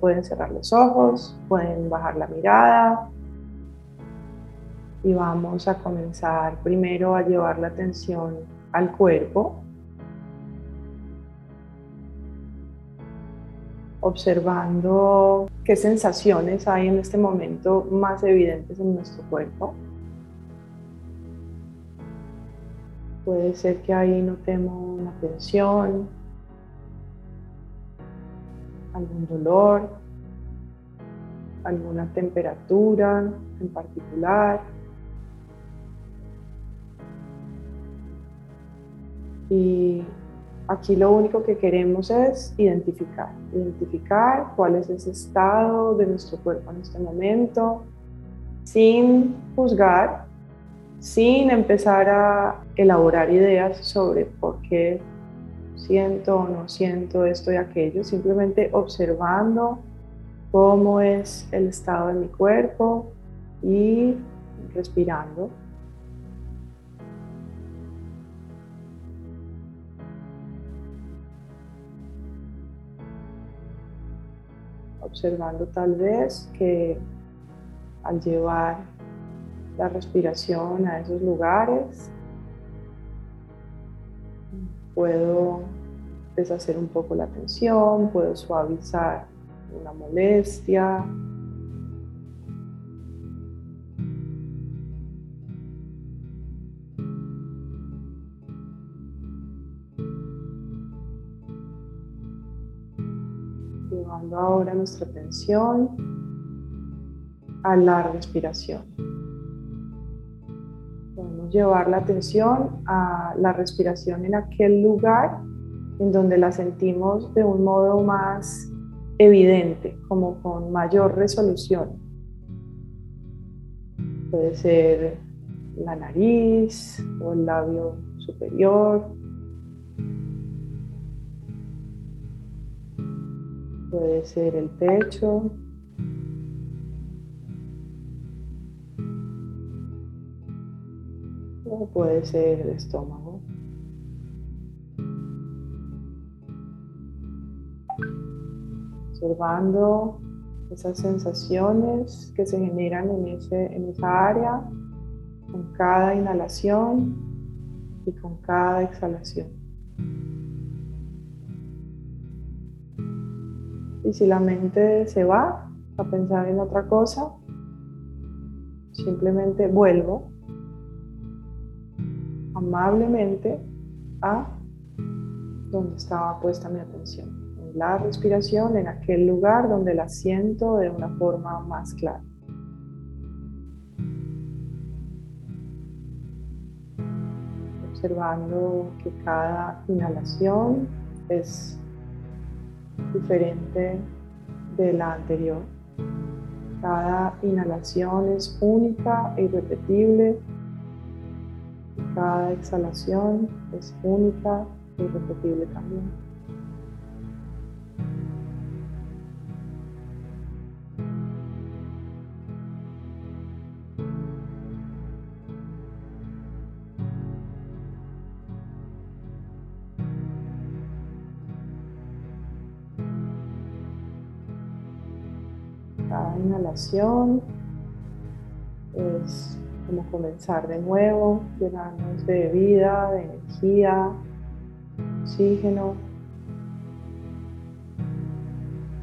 Pueden cerrar los ojos, pueden bajar la mirada y vamos a comenzar primero a llevar la atención al cuerpo, observando qué sensaciones hay en este momento más evidentes en nuestro cuerpo. Puede ser que ahí notemos una tensión, algún dolor, alguna temperatura en particular. Y aquí lo único que queremos es identificar, identificar cuál es ese estado de nuestro cuerpo en este momento, sin juzgar, sin empezar a elaborar ideas sobre por qué siento o no siento esto y aquello, simplemente observando cómo es el estado de mi cuerpo y respirando. Observando tal vez que al llevar la respiración a esos lugares, puedo deshacer un poco la tensión, puedo suavizar una molestia. Llevando ahora nuestra atención a la respiración llevar la atención a la respiración en aquel lugar en donde la sentimos de un modo más evidente, como con mayor resolución. Puede ser la nariz o el labio superior. Puede ser el pecho. Puede ser el estómago. Observando esas sensaciones que se generan en, ese, en esa área con cada inhalación y con cada exhalación. Y si la mente se va a pensar en otra cosa, simplemente vuelvo amablemente a donde estaba puesta mi atención, en la respiración, en aquel lugar donde la siento de una forma más clara. Observando que cada inhalación es diferente de la anterior. Cada inhalación es única e irrepetible cada exhalación es única y repetible también. Cada inhalación es como comenzar de nuevo, llenarnos de vida, de energía, oxígeno.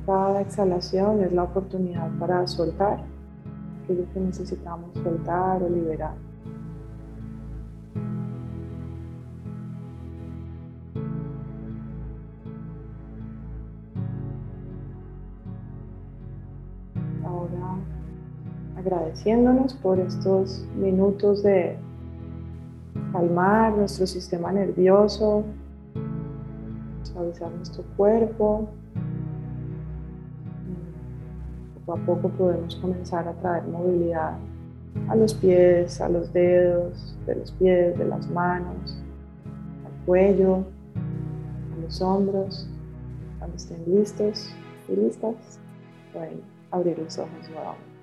Cada exhalación es la oportunidad para soltar aquello que necesitamos soltar o liberar. Agradeciéndonos por estos minutos de calmar nuestro sistema nervioso, suavizar nuestro cuerpo. Poco a poco podemos comenzar a traer movilidad a los pies, a los dedos, de los pies, de las manos, al cuello, a los hombros. Cuando estén listos y listas, pueden abrir los ojos nuevamente.